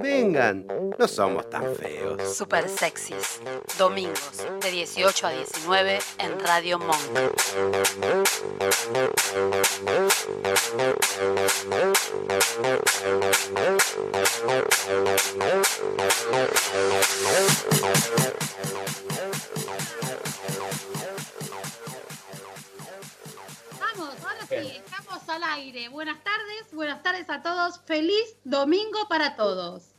Vengan, no somos tan feos. Super sexys. Domingos de 18 a 19 en Radio Monk. Ahora sí, estamos al aire. Buenas tardes, buenas tardes a todos. Feliz domingo para todos.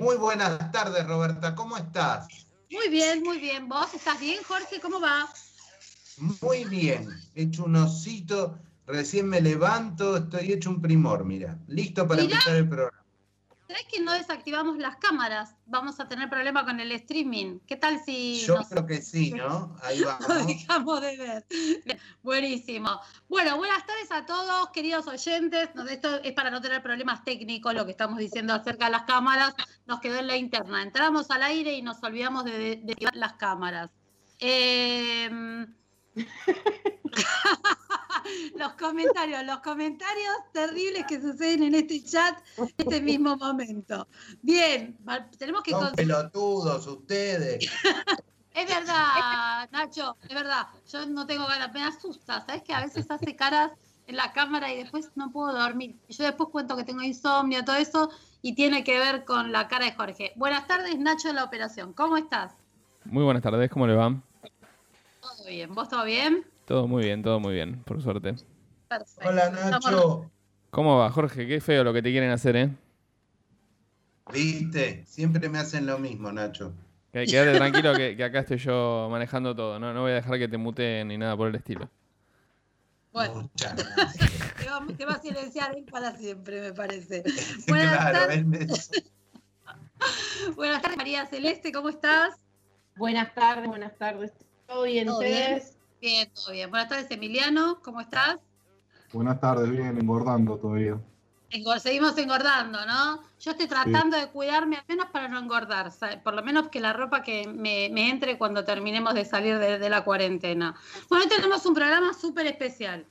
Muy buenas tardes, Roberta. ¿Cómo estás? Muy bien, muy bien. ¿Vos estás bien, Jorge? ¿Cómo va? Muy bien. He hecho un osito, recién me levanto, estoy hecho un primor, mira. Listo para Mira. empezar el programa. ¿Sabés que no desactivamos las cámaras? Vamos a tener problema con el streaming. ¿Qué tal si Yo nos, creo que sí, ¿no? Ahí vamos. dejamos de ver? Buenísimo. Bueno, buenas tardes a todos, queridos oyentes. Esto es para no tener problemas técnicos, lo que estamos diciendo acerca de las cámaras. Nos quedó en la interna. Entramos al aire y nos olvidamos de, de- de activar las cámaras. Eh, los comentarios, los comentarios terribles que suceden en este chat en este mismo momento. Bien, tenemos que Son pelotudos ustedes. es verdad, Nacho, es verdad. Yo no tengo ganas, me asusta. ¿Sabes que a veces hace caras en la cámara y después no puedo dormir? Y Yo después cuento que tengo insomnio, todo eso, y tiene que ver con la cara de Jorge. Buenas tardes, Nacho de la operación. ¿Cómo estás? Muy buenas tardes, ¿cómo le va? Todo bien. ¿Vos todo bien? Todo muy bien, todo muy bien, por suerte. Perfecto. Hola, Nacho. ¿Cómo va, Jorge? Qué feo lo que te quieren hacer, ¿eh? Viste, siempre me hacen lo mismo, Nacho. Que- Quédate tranquilo que, que acá estoy yo manejando todo. No, no voy a dejar que te muteen ni nada por el estilo. Bueno, Muchas gracias. te va, te va a silenciar para siempre, me parece. Buenas claro, tardes. Buenas tardes, María Celeste, ¿cómo estás? Buenas tardes, buenas tardes. ¿Todo bien ¿Todo ustedes? Bien, todo bien. Buenas tardes, Emiliano, ¿cómo estás? Buenas tardes, bien, engordando todavía. Engor- seguimos engordando, ¿no? Yo estoy tratando de cuidarme al menos para no engordar, por lo menos que la ropa que me, me entre cuando terminemos de salir de, de la cuarentena. Bueno, hoy tenemos un programa súper especial.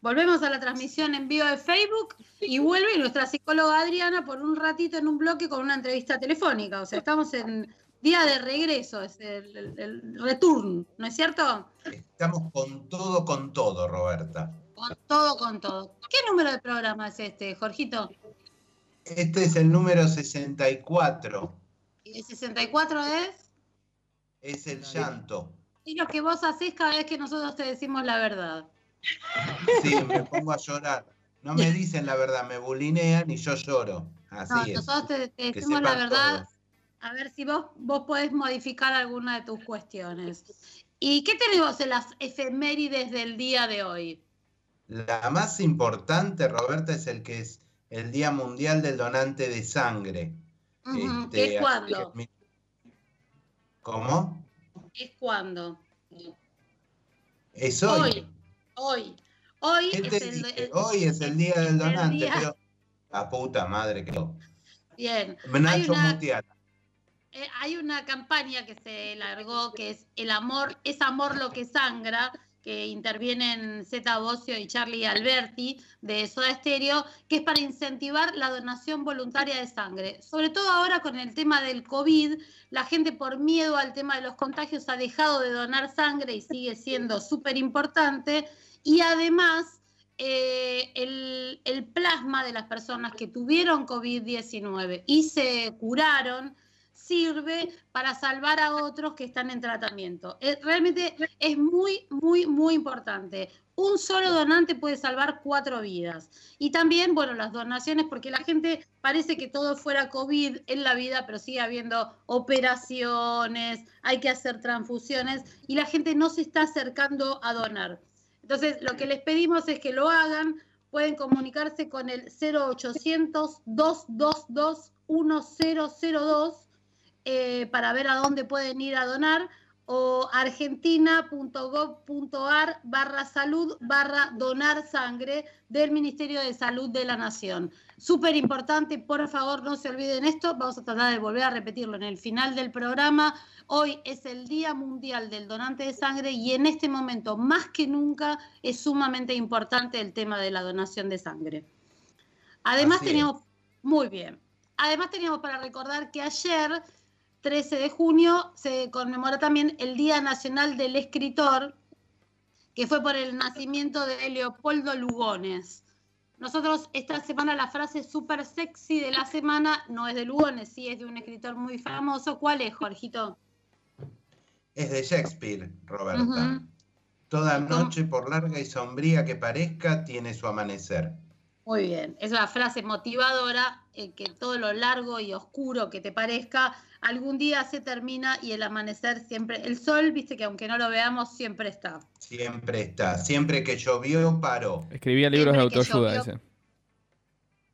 Volvemos a la transmisión en vivo de Facebook y vuelve nuestra psicóloga Adriana por un ratito en un bloque con una entrevista telefónica. O sea, estamos en día de regreso, es el, el- el return, ¿no es cierto? Estamos con todo, con todo, Roberta. Con todo, con todo. ¿Qué número de programa es este, Jorgito? Este es el número 64. ¿Y el 64 es? Es el llanto. Es lo que vos hacés cada vez que nosotros te decimos la verdad. Sí, me pongo a llorar. No me dicen la verdad, me bulinean y yo lloro. Así No, es. nosotros te, decimos la verdad. A ver si vos, vos podés modificar alguna de tus cuestiones. ¿Y qué tenemos en las efemérides del día de hoy? La más importante, Roberta, es el que es el Día Mundial del Donante de Sangre. Este, ¿Qué es así cuándo? ¿Cómo? ¿Es cuándo? Es hoy. Hoy. Hoy. Hoy ¿Qué es el, dije? el- Hoy es el Día del el Donante, día- pero... La puta madre que... Bien. Nacho una. Eh, hay una campaña que se largó que es El amor, es amor lo que sangra, que intervienen Zeta Bocio y Charlie Alberti de Soda Stereo, que es para incentivar la donación voluntaria de sangre. Sobre todo ahora con el tema del COVID, la gente por miedo al tema de los contagios ha dejado de donar sangre y sigue siendo súper importante. Y además, eh, el, el plasma de las personas que tuvieron COVID-19 y se curaron sirve para salvar a otros que están en tratamiento. Eh, realmente es muy, muy, muy importante. Un solo donante puede salvar cuatro vidas. Y también, bueno, las donaciones, porque la gente parece que todo fuera COVID en la vida, pero sigue habiendo operaciones, hay que hacer transfusiones y la gente no se está acercando a donar. Entonces, lo que les pedimos es que lo hagan. Pueden comunicarse con el 0800-222-1002 eh, para ver a dónde pueden ir a donar o argentina.gov.ar barra salud barra donar sangre del Ministerio de Salud de la Nación. Súper importante, por favor no se olviden esto, vamos a tratar de volver a repetirlo en el final del programa. Hoy es el Día Mundial del Donante de Sangre y en este momento más que nunca es sumamente importante el tema de la donación de sangre. Además teníamos, muy bien, además teníamos para recordar que ayer 13 de junio se conmemoró también el Día Nacional del Escritor, que fue por el nacimiento de Leopoldo Lugones. Nosotros esta semana la frase súper sexy de la semana no es de Lugones, sí es de un escritor muy famoso. ¿Cuál es, Jorgito? Es de Shakespeare, Roberta. Toda noche, por larga y sombría que parezca, tiene su amanecer. Muy bien, es una frase motivadora, eh, que todo lo largo y oscuro que te parezca, algún día se termina y el amanecer siempre, el sol, viste que aunque no lo veamos, siempre está. Siempre está. Siempre que llovió, paró. Escribía libros de Siempre autoayuda llovió- ese.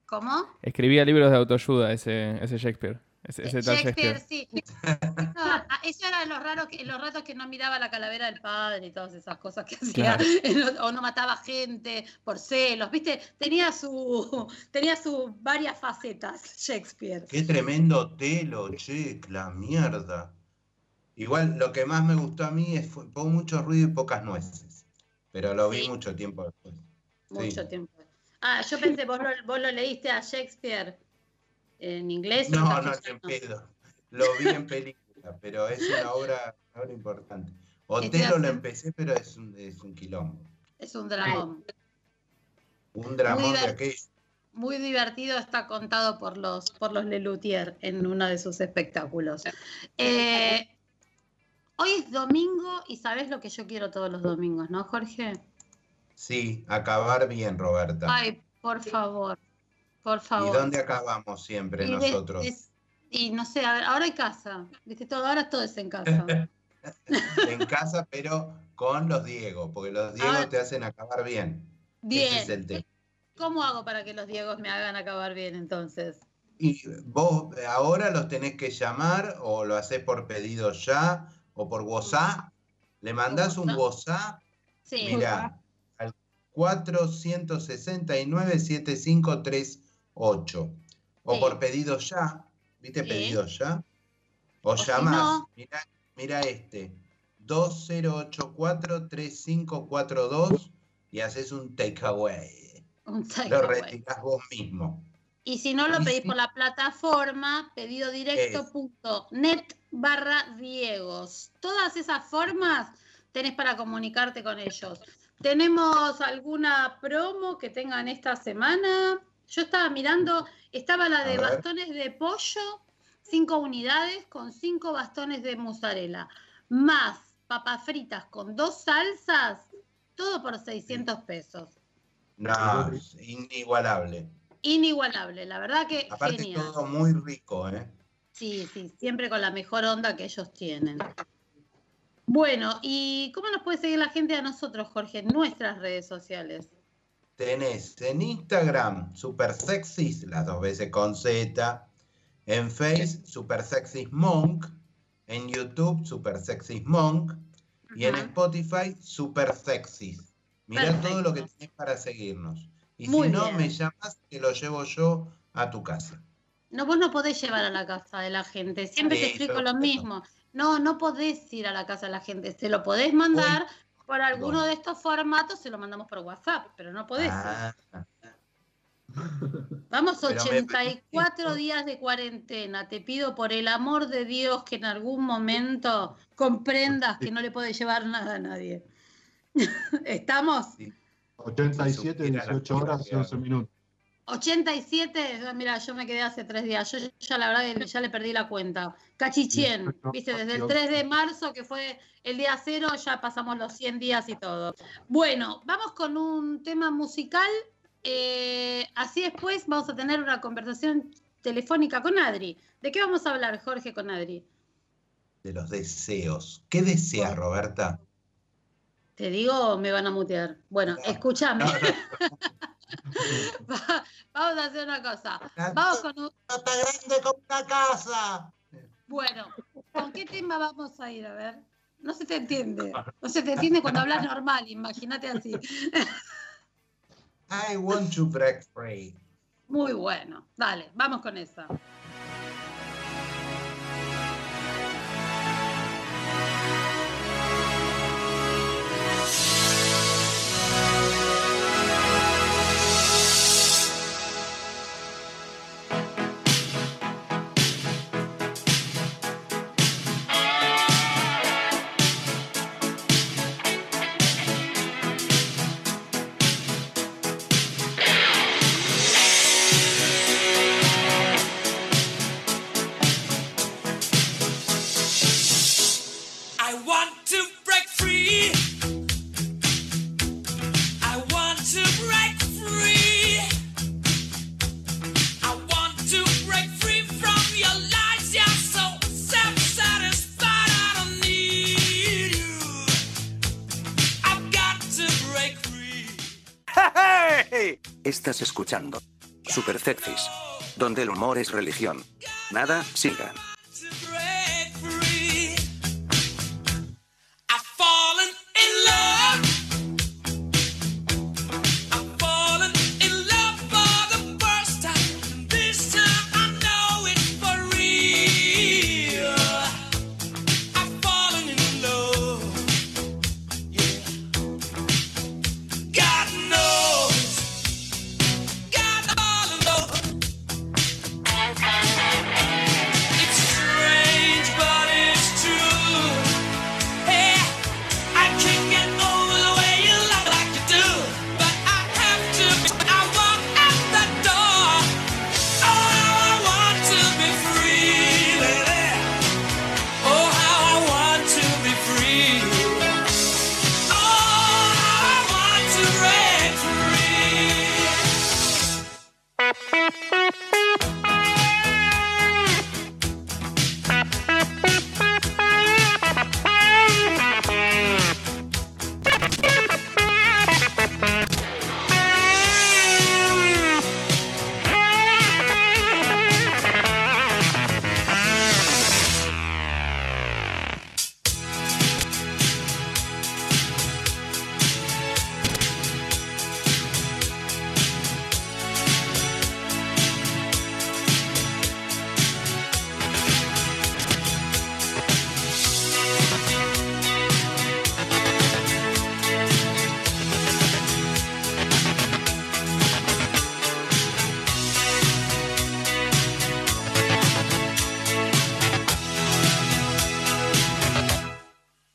¿Cómo? Escribía libros de autoayuda ese, ese Shakespeare. Ese, ese tal Shakespeare, Shakespeare. sí. No, ah, eso era los raros que, los ratos que no miraba la calavera del padre y todas esas cosas que hacía, Claro. o no mataba gente por celos, ¿viste? Tenía su, tenía sus varias facetas, Shakespeare. Qué tremendo telo, che, la mierda. Igual lo que más me gustó a mí es fue, fue mucho ruido y pocas nueces. Pero lo vi Sí. mucho tiempo después. Mucho Sí. tiempo. Ah, yo pensé, vos lo, vos lo leíste a Shakespeare en inglés. No, no, en pedo. Lo vi en película, pero es una obra, una obra importante. Otelo lo empecé, pero es un, es un quilombo. Es un dramón. Un dramón de aquello. Muy divertido está contado por los, por los Lelutier en uno de sus espectáculos. Eh, hoy es domingo y sabes lo que yo quiero todos los domingos, ¿no, Jorge? Sí, acabar bien, Roberta. Ay, por favor, por ¿Y favor. dónde acabamos siempre Y nosotros? y no sé, a ver, ahora hay casa, ¿viste? Todo, ahora todo es en casa. En casa, pero con los Diegos, porque los Diegos Ahora- te hacen acabar bien. Bien. Ese es el tema. ¿Cómo hago para que los Diegos me hagan acabar bien entonces? Y vos ahora los tenés que llamar o lo haces por pedido ya o por WhatsApp. Le mandás un WhatsApp, Sí. mira, al 469-7538. O Sí. por pedido ya, ¿viste Sí. pedido ya? O, si llamás, no- mira, mira este, 2084-3542 y haces un takeaway. Un Lo takeaway. retirás vos mismo. Y si no lo pedís si- por la plataforma, pedidodirecto.net barra Diegos. Todas esas formas tenés para comunicarte con ellos. ¿Tenemos alguna promo que tengan esta semana? Yo estaba mirando, estaba la de bastones de pollo, cinco unidades con cinco bastones de mozzarella, más papas fritas con dos salsas, todo por 600 pesos. No, es inigualable. Inigualable, la verdad que Aparte genial. todo muy rico, ¿eh? Sí, sí, siempre con la mejor onda que ellos tienen. Bueno, ¿y cómo nos puede seguir la gente a nosotros, Jorge, en nuestras redes sociales? Tenés en Instagram Super Sexys, las dos veces con Z. En Face Super Sexys Monk. En YouTube Super Sexys Monk. Y en. Spotify Super Sexys. Mirá Perfecto. todo lo que tenés para seguirnos. Y Muy si no, bien. me llamas que lo llevo yo a tu casa. No, vos no podés llevar a la casa de la gente, siempre te explico lo mismo. No, no podés ir a la casa de la gente, se lo podés mandar por alguno ¿Dónde? de estos formatos, se lo mandamos por WhatsApp, pero no podés. ir. Ah, Vamos Pero me 84 parece- días de cuarentena. Te pido por el amor de Dios que en algún momento comprendas que no le puedes llevar nada a nadie. ¿Estamos? 87, Supiera la 18 horas y gente 11 minutos. 87, ah, mira, yo me quedé hace tres días. Yo ya la verdad ya le perdí la cuenta. Perfecto. viste, desde el 3 de marzo, que fue el día cero, ya pasamos los 100 días y todo. Bueno, vamos con un tema musical. eh, así después vamos a tener una conversación telefónica con Adri. ¿De qué vamos a hablar, Jorge, con Adri? de los deseos. ¿Qué deseas, Roberta? Te digo, me van a mutear. Bueno, escúchame. No, Va- Vamos a hacer una cosa. Vamos con un, Está grande como una casa. Bueno, ¿con qué tema vamos a ir? A ver. No se te entiende. No se te entiende cuando hablas normal, imagínate así. I want to break free. Muy bueno. Dale, vamos con esa. Super Sexys, donde el humor es religión. Nada, sigan.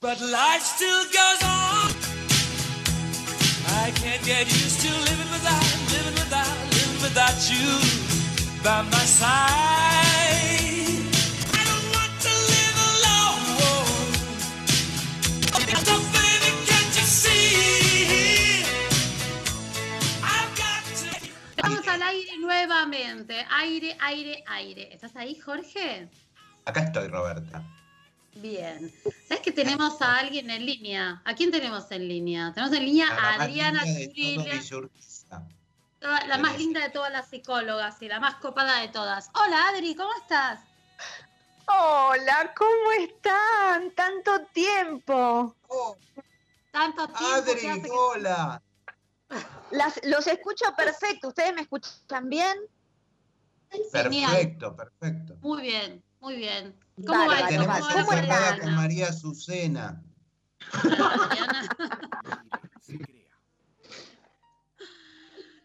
But life still goes on. I can't get used to living without, living without, living without you by my side. I don't want to live alone. So baby, can't you see? I've got to. Estamos al aire nuevamente. Aire, aire, aire. ¿Estás ahí, Jorge? Acá estoy, Roberta. Bien. ¿Sabes que tenemos a alguien en línea? ¿A quién tenemos en línea? Tenemos en línea A la a Adriana toda- la más linda de todas las psicólogas y la más copada de todas. Hola, Adri, ¿cómo estás? Hola, ¿cómo están? Tanto tiempo. Oh, Tanto tiempo Adri, que- hola. Las- los escucho perfecto. ¿Ustedes me escuchan bien? Genial. Perfecto, perfecto. Muy bien, muy bien. ¿Cómo va Bárbaro, eso? Tenemos ¿Cómo va encerrada con María Azucena. Adriana, Se crea.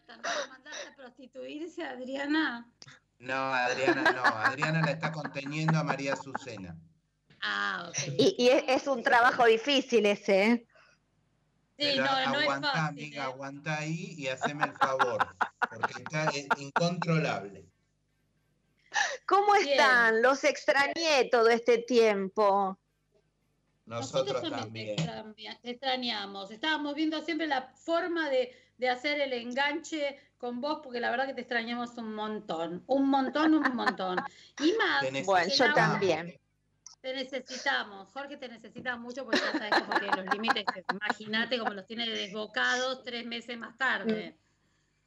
¿también lo mandaste a prostituirse, Adriana? No, Adriana no. Adriana la está conteniendo a María Azucena. Ah, ok. Y, y es, es un trabajo difícil ese. ¿eh? Sí, Pero no, no es fácil. amiga, ¿eh? aguantá ahí y haceme el favor. Porque está incontrolable. ¿Cómo Bien. están? Los extrañé todo este tiempo. Nosotros también también. te extraña- te extrañamos. Estábamos viendo siempre la forma de, de hacer el enganche con vos, porque la verdad que te extrañamos un montón. Un montón, un montón. Y más, Bueno, yo también. te necesitamos. Jorge te necesita mucho porque ya sabes como que los límites, imagínate como los tiene desbocados tres meses más tarde.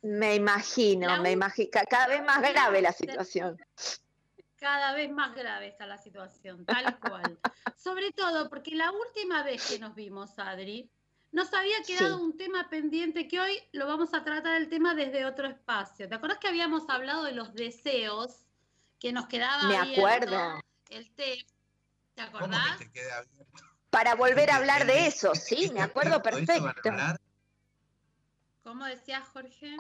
Me imagino, La me imagino. Cada vez más grave la situación. cada vez más grave está la situación, tal cual. Sobre todo porque la última vez que nos vimos, Adri, nos había quedado Sí. un tema pendiente que hoy lo vamos a tratar el tema desde otro espacio. ¿Te acordás que habíamos hablado de los deseos que nos quedaba Me acuerdo. el tema? ¿Te ¿Cómo acordás? que te queda abierto? Para volver a hablar de ¿El eso, sí, ¿Es me acuerdo perfecto. hablar? ¿Cómo decías, Jorge?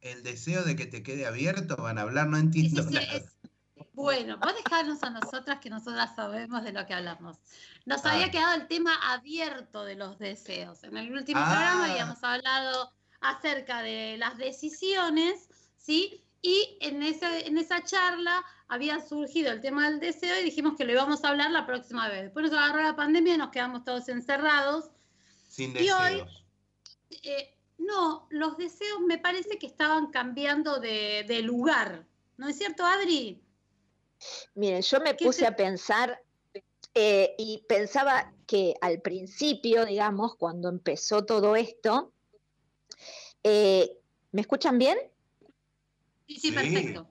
¿El deseo de que te quede abierto? ¿Van a hablar? No entiendo sí, sí, nada. es- Bueno, vos dejarnos a nosotras que nosotras sabemos de lo que hablamos. Nos Ah. había quedado el tema abierto de los deseos. En el último Ah. programa habíamos hablado acerca de las decisiones, ¿sí? Y en, ese, en esa charla había surgido el tema del deseo y dijimos que lo íbamos a hablar la próxima vez. Después nos agarró la pandemia y nos quedamos todos encerrados. Sin Y hoy- deseos. Eh, no, los deseos me parece que estaban cambiando de, de lugar. ¿No es cierto, Adri? Miren, yo me ¿Qué puse te- a pensar eh, y pensaba que al principio, digamos, cuando empezó todo esto, eh, ¿me escuchan bien? Sí, sí, Sí. perfecto.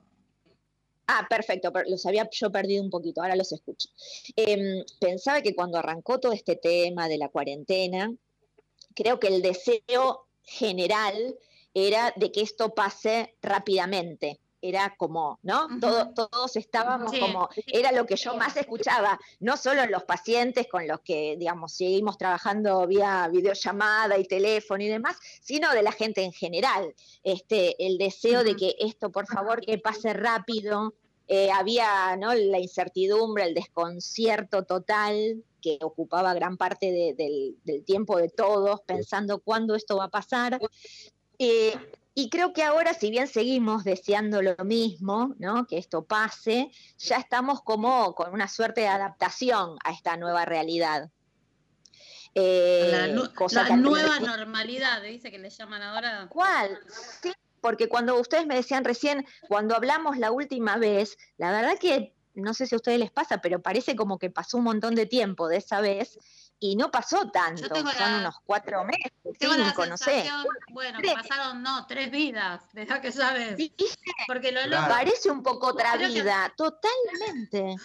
Ah, perfecto, pero los había yo perdido un poquito, ahora los escucho. Em, pensaba que cuando arrancó todo este tema de la cuarentena, creo que el deseo general era de que esto pase rápidamente. Era como, ¿no? Todo- todos estábamos Sí. como, era lo que yo más escuchaba, no solo en los pacientes con los que, digamos, seguimos trabajando vía videollamada y teléfono y demás, sino de la gente en general. Este, el deseo de que esto, por favor, que pase rápido. Eh, había ¿no? la incertidumbre, el desconcierto total que ocupaba gran parte de- del, del tiempo de todos, pensando cuándo esto va a pasar. Eh, y creo que ahora, si bien seguimos deseando lo mismo, ¿no? que esto pase, ya estamos como con una suerte de adaptación a esta nueva realidad. Eh, La, nu- cosa la nueva normalidad, dice que le llaman ahora. ¿Cuál? Sí, porque cuando ustedes me decían recién, cuando hablamos la última vez, la verdad que no sé si a ustedes les pasa, pero parece como que pasó un montón de tiempo de esa vez y no pasó tanto, tengo son la- unos cuatro meses, Tengo la cinco, no sé. sensación, bueno, Tres. pasaron, no, tres vidas, desde que sabes. ¿Viste? Porque lo Claro. Parece un poco otra que- vida, totalmente.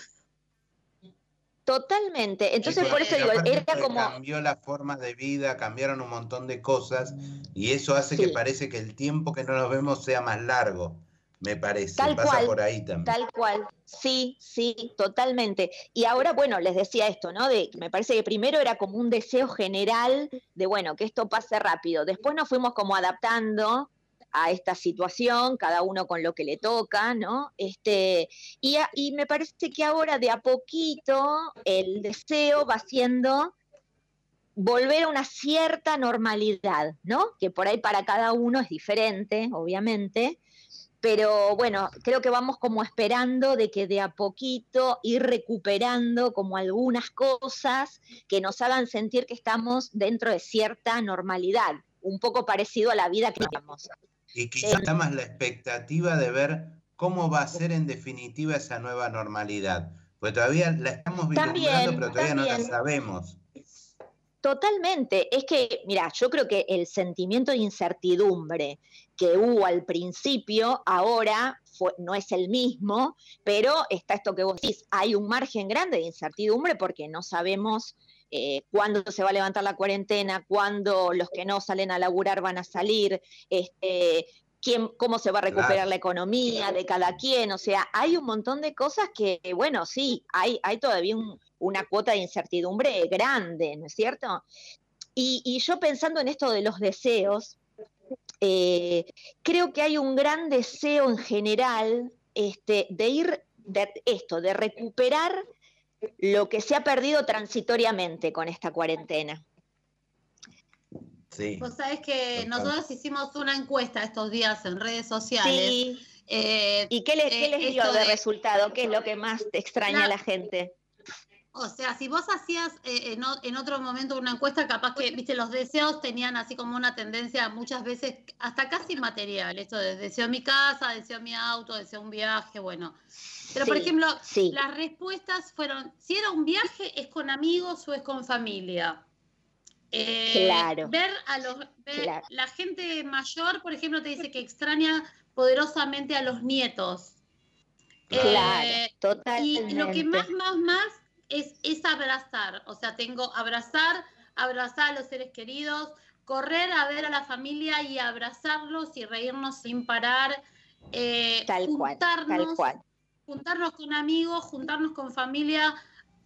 Totalmente. Entonces, por eso digo, era como. Cambió la forma de vida, cambiaron un montón de cosas y eso hace que parece que el tiempo que no nos vemos sea más largo, me parece. Tal Pasa cual, por ahí también. Tal cual, sí, sí, totalmente. Y ahora, bueno, les decía esto, ¿no? De, me parece que primero era como un deseo general de, bueno, que esto pase rápido. Después nos fuimos como adaptando a esta situación, cada uno con lo que le toca, ¿no? Este, y, y me parece que ahora de a poquito el deseo va siendo volver a una cierta normalidad, ¿no? Que por ahí para cada uno es diferente, obviamente, pero bueno, creo que vamos como esperando de que de a poquito ir recuperando como algunas cosas que nos hagan sentir que estamos dentro de cierta normalidad, un poco parecido a la vida que teníamos. Y quizás está más la expectativa de ver cómo va a ser en definitiva esa nueva normalidad. Porque todavía la estamos También, pero todavía no la sabemos. Totalmente, es que, mira, yo creo que el sentimiento de incertidumbre que hubo al principio, ahora fue- no es el mismo, pero está esto que vos decís, hay un margen grande de incertidumbre porque no sabemos eh, cuándo se va a levantar la cuarentena, cuándo los que no salen a laburar van a salir, este, quién, cómo se va a recuperar Claro. la economía de cada quien, o sea, hay un montón de cosas que, bueno, sí, hay, hay todavía un- una cuota de incertidumbre grande, ¿no es cierto? Y, y yo pensando en esto de los deseos, eh, creo que hay un gran deseo en general este, de ir, de esto, de recuperar lo que se ha perdido transitoriamente con esta cuarentena. Sí. vos sabés que Total. nosotros hicimos una encuesta estos días en redes sociales. Sí. eh, ¿Y qué les, qué eh, les dio de de- resultado? ¿Qué es lo que más te extraña a La- la gente? O sea, si vos hacías eh, en, o- en otro momento una encuesta, capaz que, viste, los deseos tenían así como una tendencia muchas veces hasta casi material. Esto de deseo mi casa, deseo mi auto, deseo un viaje, bueno. Pero, por ejemplo, sí. las respuestas fueron, si era un viaje, es con amigos o es con familia. Eh, Claro. Ver a los, ver- Claro. la gente mayor, por ejemplo, te dice que extraña poderosamente a los nietos. Claro, Eh, totalmente. Y lo que más, más, más es, es abrazar. O sea, tengo abrazar, abrazar a los seres queridos, correr a ver a la familia y abrazarlos y reírnos sin parar. eh, Tal cual, tal juntarnos, cual. juntarnos con amigos, juntarnos con familia,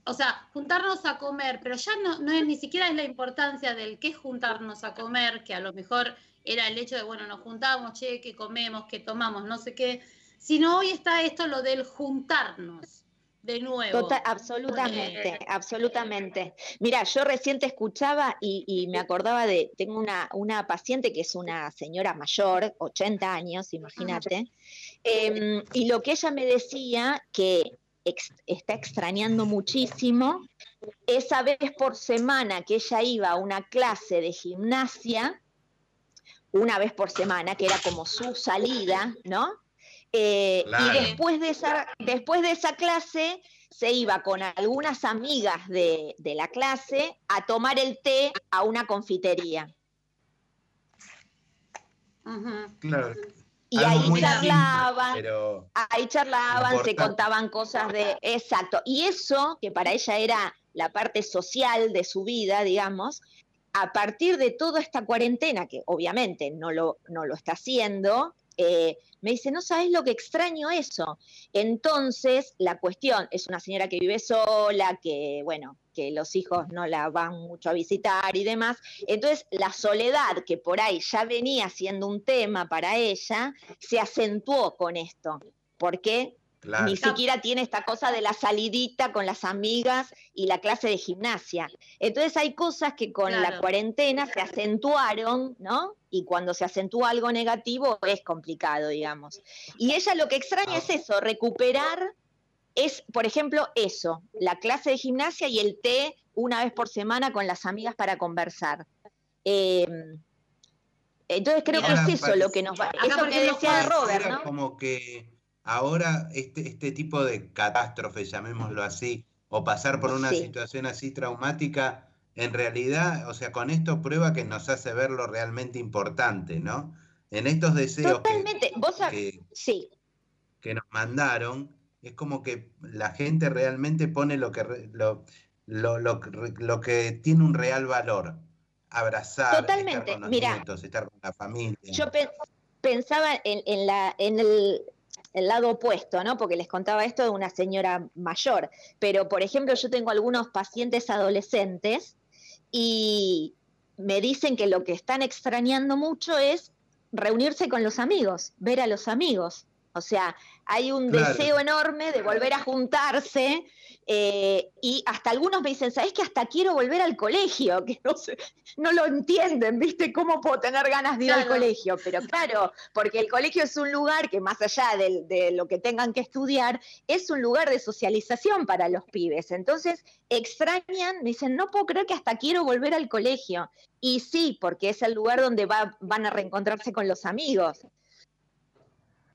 o sea, juntarnos a comer, pero ya no, no es ni siquiera es la importancia del qué juntarnos a comer, que a lo mejor era el hecho de, bueno, nos juntamos, che, que comemos, que tomamos, no sé qué, sino hoy está esto lo del juntarnos de nuevo. Total, absolutamente, absolutamente. Mira, yo recién te escuchaba y, y me acordaba de, tengo una, una paciente que es una señora mayor, 80 años, imagínate, em, y lo que ella me decía que ex- está extrañando muchísimo, esa vez por semana que ella iba a una clase de gimnasia, una vez por semana, que era como su salida, ¿no? Eh, Claro. Y después de, esa, después de esa clase se iba con algunas amigas de, de la clase a tomar el té a una confitería. Claro. Y ahí simple, charlaban, pero ahí charlaban, se contaban cosas de... Exacto. Y eso, que para ella era la parte social de su vida, digamos, a partir de toda esta cuarentena, que obviamente no lo, no lo está haciendo, eh, me dice, no sabes lo que extraño eso. Entonces, la cuestión es una señora que vive sola, que, bueno, que los hijos no la van mucho a visitar y demás. Entonces, la soledad, que por ahí ya venía siendo un tema para ella, se acentuó con esto. porque Claro. Ni siquiera tiene esta cosa de la salidita con las amigas y la clase de gimnasia. Entonces hay cosas que con la cuarentena se acentuaron, ¿no? Y cuando se acentúa algo negativo es complicado, digamos. Y ella lo que extraña es eso, recuperar, es, por ejemplo, eso, la clase de gimnasia y el té una vez por semana con las amigas para conversar. Eh, entonces creo Ahora, que es eso parece- lo que nos va. Eso que decía Robert, como que ahora este, este tipo de catástrofe, llamémoslo así, o pasar por una Sí. situación así traumática, en realidad, o sea, con esto prueba que nos hace ver lo realmente importante, ¿no? En estos deseos que, Totalmente. Vos sab- que, Sí, que nos mandaron, es como que la gente realmente pone lo que, lo, lo, lo que lo que tiene un real valor. Abrazar, Totalmente. estar con los Mira, nietos, estar con la familia. Yo pe- pensaba en, en la, en el, el lado opuesto, ¿no? Porque les contaba esto de una señora mayor. Pero, por ejemplo, yo tengo algunos pacientes adolescentes y me dicen que lo que están extrañando mucho es reunirse con los amigos, ver a los amigos. O sea, hay un Claro. deseo enorme de volver a juntarse eh, y hasta algunos me dicen, ¿sabes que hasta quiero volver al colegio? Que no, sé, no lo entienden, ¿viste? ¿Cómo puedo tener ganas de ir al colegio? Pero claro, porque el colegio es un lugar que más allá de, lo que tengan que estudiar, es un lugar de socialización para los pibes. Entonces, extrañan, me dicen, no puedo creer que hasta quiero volver al colegio. Y sí, porque es el lugar donde va- van a reencontrarse con los amigos.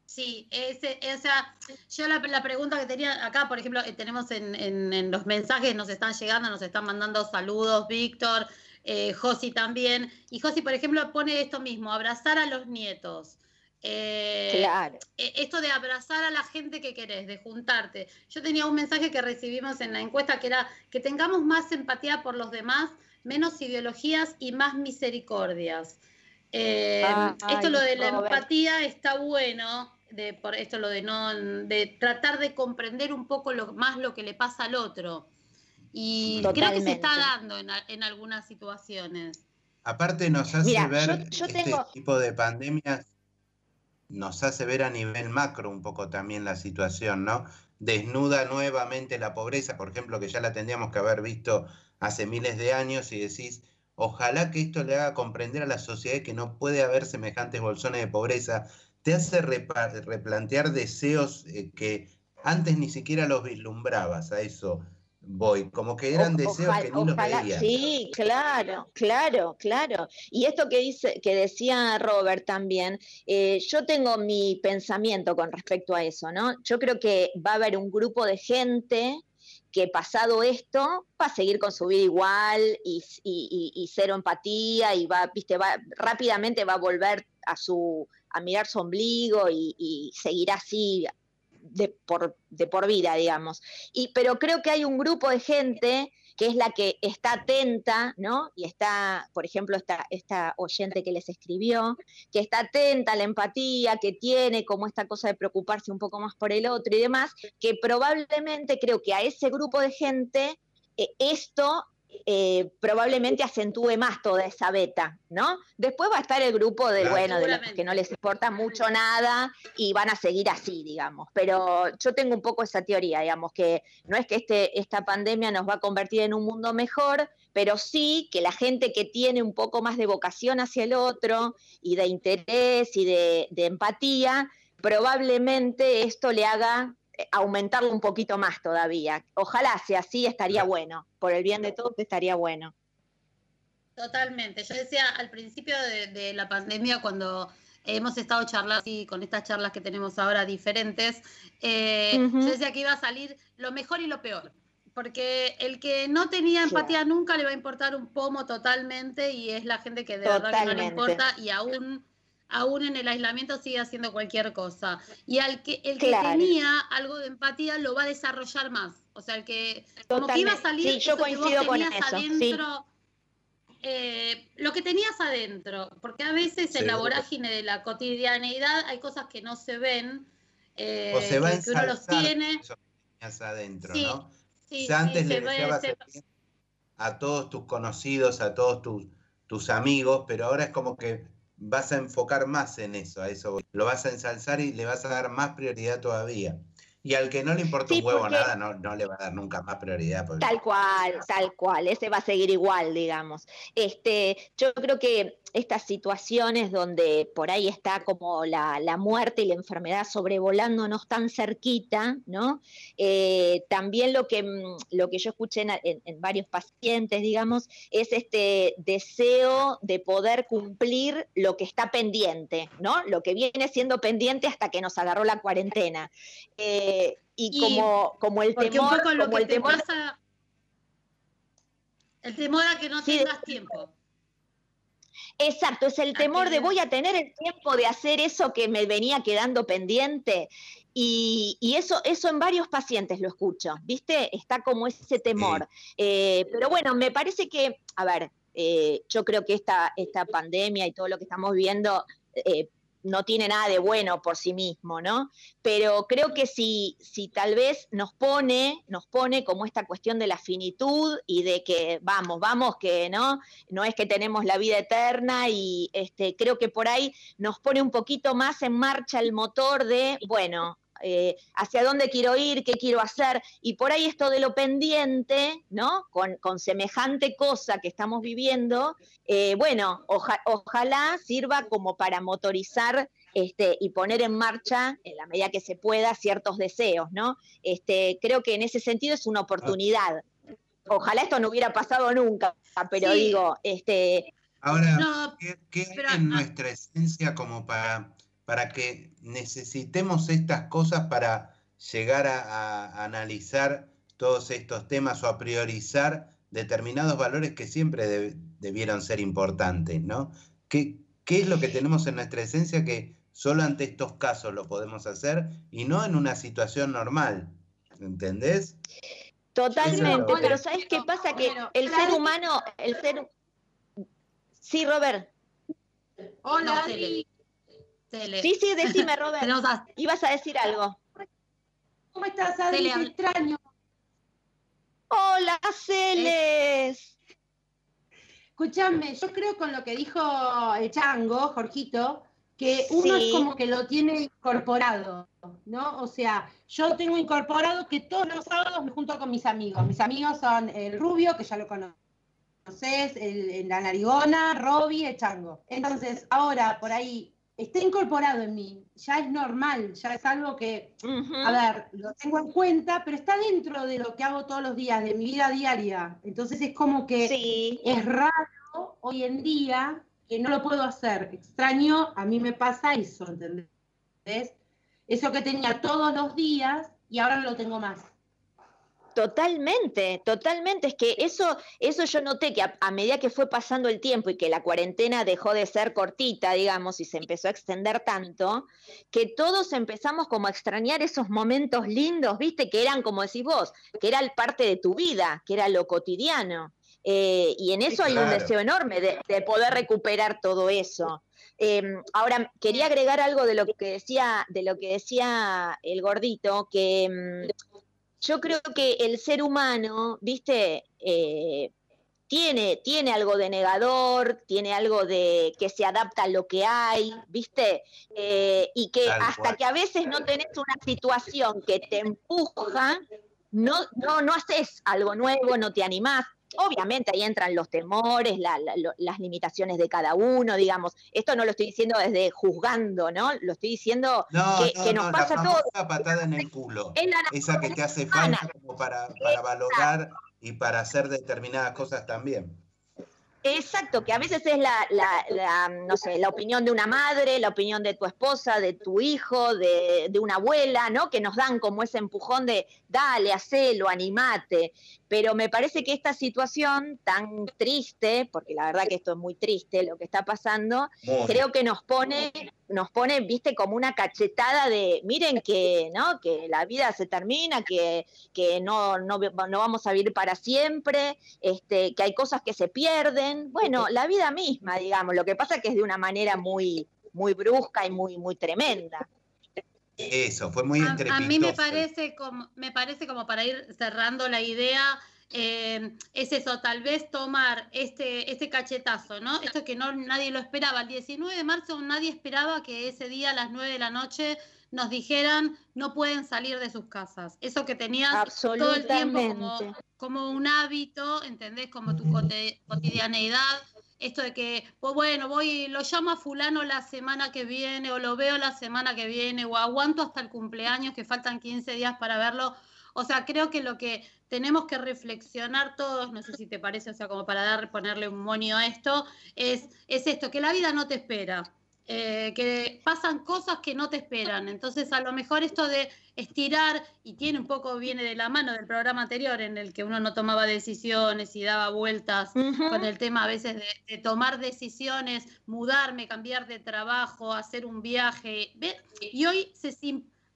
Sí, ese, o sea, yo la, la pregunta que tenía acá, por ejemplo, eh, tenemos en, en- en los mensajes, nos están llegando, nos están mandando saludos, Víctor, eh, Josi también. Y Josi, por ejemplo, pone esto mismo, abrazar a los nietos. Eh, Claro. eh, esto de abrazar a la gente que querés, de juntarte. Yo tenía un mensaje que recibimos en la encuesta que era que tengamos más empatía por los demás, menos ideologías y más misericordias. Eh, Ay, esto lo de la empatía está bueno, de, por esto lo de no, de tratar de comprender un poco lo, más lo que le pasa al otro. Y creo que se está dando en, en algunas situaciones. Aparte nos hace Mira, ver yo- yo este tengo- tipo de pandemias, nos hace ver a nivel macro un poco también la situación, ¿no? Desnuda nuevamente la pobreza, por ejemplo, que ya la tendríamos que haber visto hace miles de años y decís, ojalá que esto le haga comprender a la sociedad que no puede haber semejantes bolsones de pobreza, te hace replantear deseos eh, que antes ni siquiera los vislumbrabas, a eso voy, como que eran O- deseos ojalá- que ni los ojalá- veías. Sí, claro, claro, claro. Y esto que dice, que decía Robert también, eh, yo tengo mi pensamiento con respecto a eso, ¿no? Yo creo que va a haber un grupo de gente que pasado esto va a seguir con su vida igual y, y- y- y cero empatía y va, viste, va rápidamente va a volver a su a mirar su ombligo y, y seguirá así de por, de por vida, digamos. Y, pero creo que hay un grupo de gente que es la que está atenta, ¿no? Y está, por ejemplo, esta, esta oyente que les escribió, que está atenta a la empatía, que tiene como esta cosa de preocuparse un poco más por el otro y demás, que probablemente creo que a ese grupo de gente eh, esto eh, probablemente acentúe más toda esa beta, ¿no? Después va a estar el grupo del, Claro. bueno, de los que no les importa mucho nada y van a seguir así, digamos. Pero yo tengo un poco esa teoría, digamos, que no es que este, esta pandemia nos va a convertir en un mundo mejor, pero sí que la gente que tiene un poco más de vocación hacia el otro y de interés y de, de empatía, probablemente esto le haga aumentarlo un poquito más todavía. Ojalá sea así, estaría bueno. Por el bien de todos estaría bueno. Totalmente. Yo decía al principio de, de la pandemia, cuando hemos estado charlando así, con estas charlas que tenemos ahora diferentes, eh, yo decía que iba a salir lo mejor y lo peor. Porque el que no tenía empatía nunca le va a importar un pomo totalmente y es la gente que de verdad que no le importa y aún, aún en el aislamiento sigue haciendo cualquier cosa. Y al que, el que Claro. tenía algo de empatía lo va a desarrollar más. O sea, el que como que iba a salir Sí, yo eso que vos con tenías sí. adentro, eh, lo que tenías adentro, porque a veces en la vorágine de la cotidianeidad hay cosas que no se ven, eh, O se va a que, uno los tiene. eso que tenías adentro, Sí, ¿no? Antes sí, le se ve- deseabas se- a todos tus conocidos, a todos tus, tus amigos, pero ahora es como que vas a enfocar más en eso, a eso. Lo vas a ensalzar y le vas a dar más prioridad todavía. Y al que no le importa Sí, un huevo porque- nada, no, no le va a dar nunca más prioridad. porque- Tal cual, tal cual, ese va a seguir igual, digamos. Este, yo creo que estas situaciones donde por ahí está como la, la muerte y la enfermedad sobrevolándonos tan cerquita, ¿no? Eh, también lo que, mm, lo que yo escuché en, en- en varios pacientes, digamos, es este deseo de poder cumplir lo que está pendiente, ¿no? Lo que viene siendo pendiente hasta que nos agarró la cuarentena. Eh, y, Y como, como el temor, un poco lo como que el te temor pasa, el temor a que no Sí, tengas tiempo. Exacto, es el temor de voy a tener el tiempo de hacer eso que me venía quedando pendiente. Y, y eso, eso en varios pacientes lo escucho, ¿viste? Está como ese temor. Eh, pero bueno, me parece que, a ver, eh, yo creo que esta, esta pandemia y todo lo que estamos viendo eh, no tiene nada de bueno por sí mismo, ¿no? Pero creo que si, si tal vez nos pone, nos pone como esta cuestión de la finitud y de que vamos, vamos, que no, no es que tenemos la vida eterna y este, creo que por ahí nos pone un poquito más en marcha el motor de, bueno, eh, hacia dónde quiero ir, qué quiero hacer, y por ahí esto de lo pendiente, ¿no? Con, con semejante cosa que estamos viviendo, eh, bueno, oja- ojalá sirva como para motorizar este, y poner en marcha, en la medida que se pueda, ciertos deseos, ¿no? Este, creo que en ese sentido es una oportunidad. Ojalá esto no hubiera pasado nunca, pero Sí. digo, este, Ahora, No, ¿qué, qué hay pero, en nuestra esencia como para, para que necesitemos estas cosas para llegar a, a analizar todos estos temas o a priorizar determinados valores que siempre de- debieron ser importantes, ¿no? ¿Qué, ¿Qué es lo que tenemos en nuestra esencia que solo ante estos casos lo podemos hacer y no en una situación normal? ¿Entendés? Totalmente, pero ¿sabes qué pasa? Que el ser humano, el ser... Sí, Robert. Hola, Adri. Sí, sí, decime, Robert. A- Ibas a decir algo. ¿Cómo estás, Adri? Te extraño. Hola, Celes. Escúchame, yo creo con lo que dijo el chango, Jorgito, que uno Sí. es como que lo tiene incorporado, ¿no? O sea, yo tengo incorporado que todos los sábados me junto con mis amigos. Mis amigos son el Rubio, que ya lo conoces, el, el- la Narigona, Robbie, el chango. Entonces, ahora por ahí está incorporado en mí, ya es normal, ya es algo que a ver, lo tengo en cuenta, pero está dentro de lo que hago todos los días, de mi vida diaria. Entonces es como que Sí. es raro hoy en día que no lo puedo hacer. Extraño, a mí me pasa eso, ¿entendés? Eso que tenía todos los días y ahora no lo tengo más. Totalmente, totalmente. Es que eso, eso yo noté que a, a medida que fue pasando el tiempo y que la cuarentena dejó de ser cortita, digamos, y se empezó a extender tanto, que todos empezamos como a extrañar esos momentos lindos, viste, que eran, como decís vos, que era parte de tu vida, que era lo cotidiano. Eh, y en eso hay un deseo enorme de, de poder recuperar todo eso. Eh, ahora, quería agregar algo de lo que decía, de lo que decía el gordito, que mm, yo creo que el ser humano, viste, Eh, tiene, tiene algo de negador, tiene algo de que se adapta a lo que hay, ¿viste? Eh, y que Tal hasta cual. que a veces no tenés una situación que te empuja, no, no, no haces algo nuevo, no te animás. Obviamente ahí entran los temores, la- la- lo- las limitaciones de cada uno, digamos. Esto no lo estoy diciendo desde juzgando, ¿no? Lo estoy diciendo No, que, no, que no, nos la pasa a todos. famosa patada en el culo. La Esa que te hace falta como para, para valorar y para hacer determinadas cosas también. Exacto, que a veces es la, la- la, no sé, la opinión de una madre, la opinión de tu esposa, de tu hijo, de, de una abuela, ¿no? Que nos dan como ese empujón de dale, hacelo, animate. Pero me parece que esta situación tan triste, porque la verdad que esto es muy triste lo que está pasando, creo que nos pone, nos pone, viste, como una cachetada de, miren que, ¿no? Que la vida se termina, que, que no, no, no vamos a vivir para siempre, este, que hay cosas que se pierden. Bueno, la vida misma, digamos. Lo que pasa es que es de una manera muy, muy brusca y muy, muy tremenda. Eso, fue muy A, estrepitoso. a mí me parece como, me parece como para ir cerrando la idea, eh, es eso, tal vez tomar este, este cachetazo, ¿no? Esto que no nadie lo esperaba. El 19 de marzo nadie esperaba que ese día a las 9 de la noche nos dijeran no pueden salir de sus casas. Eso que tenías todo el tiempo como, como un hábito, ¿entendés? Como tu cotidianeidad. Esto de que, pues bueno, voy, lo llamo a fulano la semana que viene, o lo veo la semana que viene, o aguanto hasta el cumpleaños, que faltan 15 días para verlo. O sea, creo que lo que tenemos que reflexionar todos, no sé si te parece, o sea, como para dar, ponerle un monio a esto, es, es esto, que la vida no te espera. Eh, que pasan cosas que no te esperan. Entonces, a lo mejor esto de estirar, y tiene un poco, viene de la mano del programa anterior, en el que uno no tomaba decisiones y daba vueltas con el tema a veces de, de tomar decisiones, mudarme, cambiar de trabajo, hacer un viaje. Y hoy, se,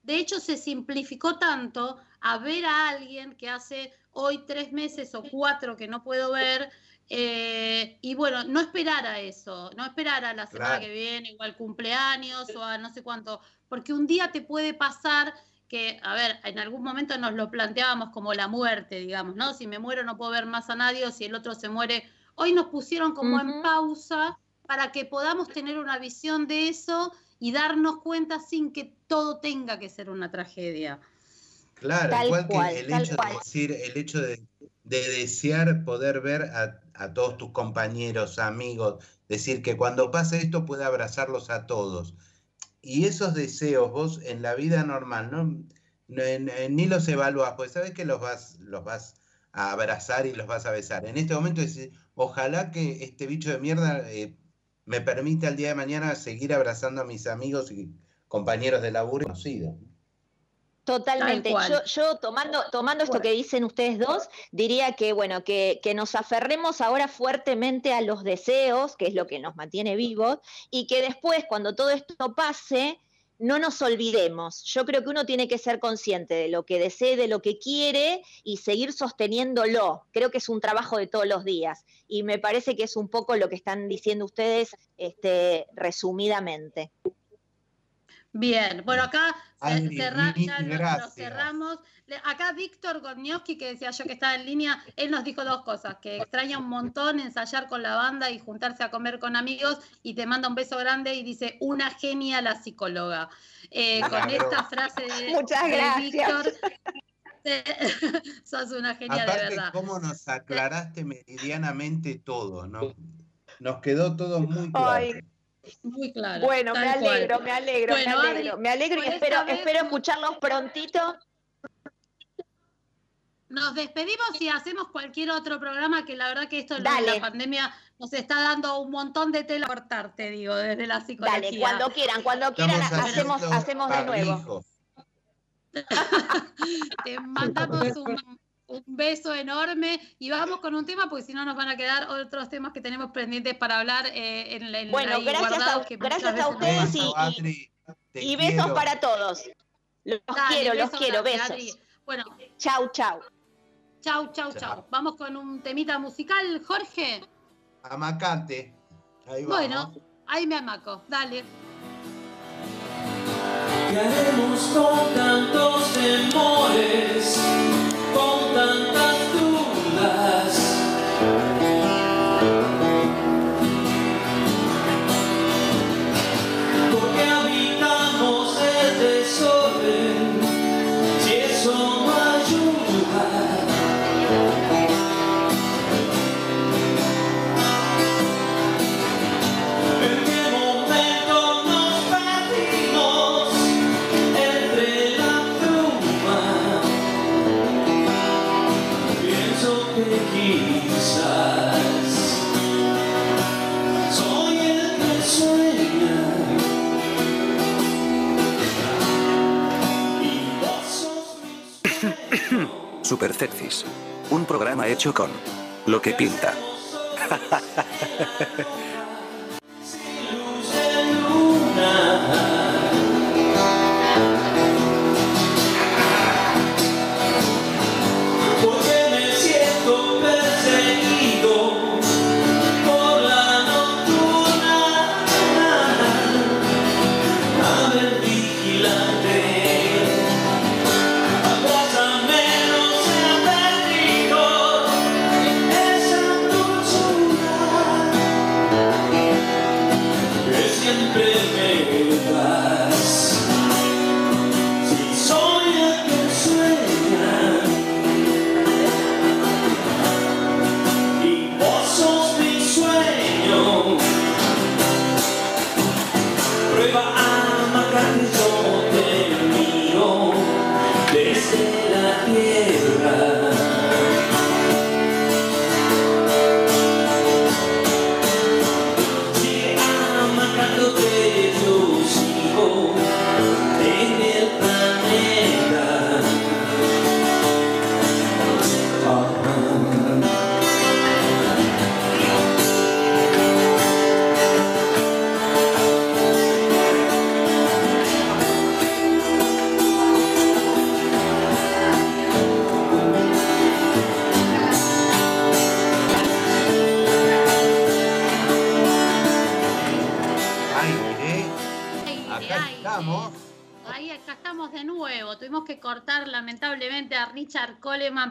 de hecho, se simplificó tanto a ver a alguien que hace hoy tres meses o cuatro que no puedo ver. Eh, y bueno, no esperar a eso, no esperar a la semana Claro. que viene o al cumpleaños o a no sé cuánto, porque un día te puede pasar que, a ver, en algún momento nos lo planteábamos como la muerte, digamos, ¿no? Si me muero no puedo ver más a nadie o si el otro se muere. Hoy nos pusieron como en pausa para que podamos tener una visión de eso y darnos cuenta sin que todo tenga que ser una tragedia. Claro, Tal igual que cual, el hecho de decir, el hecho de, de desear poder ver a, a todos tus compañeros, amigos, decir que cuando pase esto puede abrazarlos a todos. Y esos deseos vos en la vida normal no, ni los evalúas, pues sabes que los vas, los vas a abrazar y los vas a besar. En este momento decir, ojalá que este bicho de mierda eh, me permita el día de mañana seguir abrazando a mis amigos y compañeros de laburo conocidos. Totalmente. Yo, yo tomando, tomando esto que dicen ustedes dos, diría que bueno, que, que nos aferremos ahora fuertemente a los deseos, que es lo que nos mantiene vivos, y que después, cuando todo esto pase, no nos olvidemos. Yo creo que uno tiene que ser consciente de lo que desee, de lo que quiere y seguir sosteniéndolo. Creo que es un trabajo de todos los días. Y me parece que es un poco lo que están diciendo ustedes este, resumidamente. Bien, bueno, acá cerra- ya gracias. cerramos. Le- Acá Víctor Gornioski, que decía yo que estaba en línea, él nos dijo dos cosas, que extraña un montón ensayar con la banda y juntarse a comer con amigos, y te manda un beso grande y dice, una genia la psicóloga. Eh, con esta frase de, Muchas de gracias. Víctor, sos una genia de verdad. cómo nos aclaraste meridianamente todo, ¿no? Nos quedó todo muy claro. Ay, Muy claro. Bueno, me alegro, me alegro, Bueno, me Adri, alegro, me alegro y espero, vez espero escucharlos prontito. Nos despedimos y hacemos cualquier otro programa que la verdad que esto de Dale. la pandemia nos está dando un montón de tela a cortar, te digo, desde la psicología. Dale, cuando quieran, cuando quieran hacemos, hacemos de nuevo. Te mandamos un, un beso enorme y vamos con un tema porque si no nos van a quedar otros temas que tenemos pendientes para hablar eh, en, en Bueno, ahí gracias a- que gracias a no ustedes y- Adri, Y besos quiero. para todos. Los Dale, quiero, los quiero, besos. Adri. Bueno, Chau, chau. chau, chau, chau. Chau. Vamos con un temita musical, Jorge. Amacate. Ahí vamos. Bueno, ahí me amaco. Dale. ¿Qué haremos con tantos temores, Un programa hecho con lo que pinta.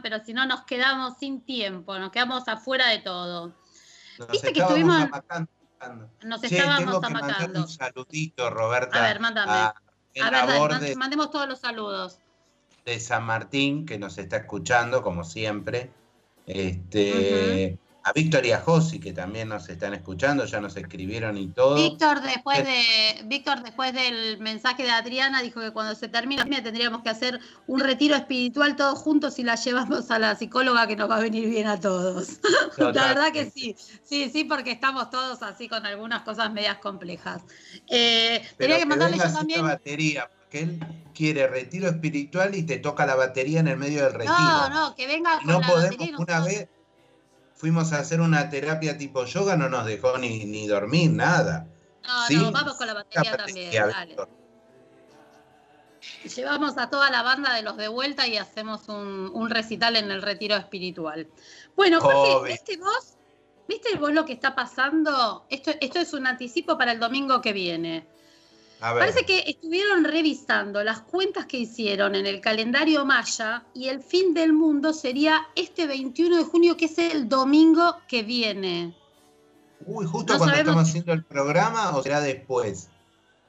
Pero si no nos quedamos sin tiempo, nos quedamos afuera de todo. Nos Viste que estábamos estuvimos- amacando. Nos Che, estábamos tengo amacando. un saludito, Roberta. A ver, mándame. a A ver, dale, de, mandemos todos los saludos. de San Martín, que nos está escuchando, como siempre. Este, A Víctor y a Josi, que también nos están escuchando, ya nos escribieron y todo. Víctor después de Víctor después del mensaje de Adriana dijo que cuando se termine tendríamos que hacer un retiro espiritual todos juntos y la llevamos a la psicóloga que nos va a venir bien a todos. La verdad que sí, sí, sí, porque estamos todos así con algunas cosas medias complejas. Eh, tenía que que mandarle yo también. batería, porque él quiere retiro espiritual y te toca la batería en el medio del retiro. No, no, que venga con no la podemos, batería y una vez fuimos a hacer una terapia tipo yoga, no nos dejó ni, ni dormir, nada. No, Sí, no, vamos con la batería La también, dale. Llevamos a toda la banda de los de vuelta y hacemos un, un recital en el retiro espiritual. Bueno, Jorge. ¿viste vos? ¿Viste vos lo que está pasando? Esto, esto es un anticipo para el domingo que viene. A ver, Parece que estuvieron revisando las cuentas que hicieron en el calendario maya y el fin del mundo sería este 21 de junio, que es el domingo que viene. uy, justo no cuando sabemos estamos haciendo el programa o será después.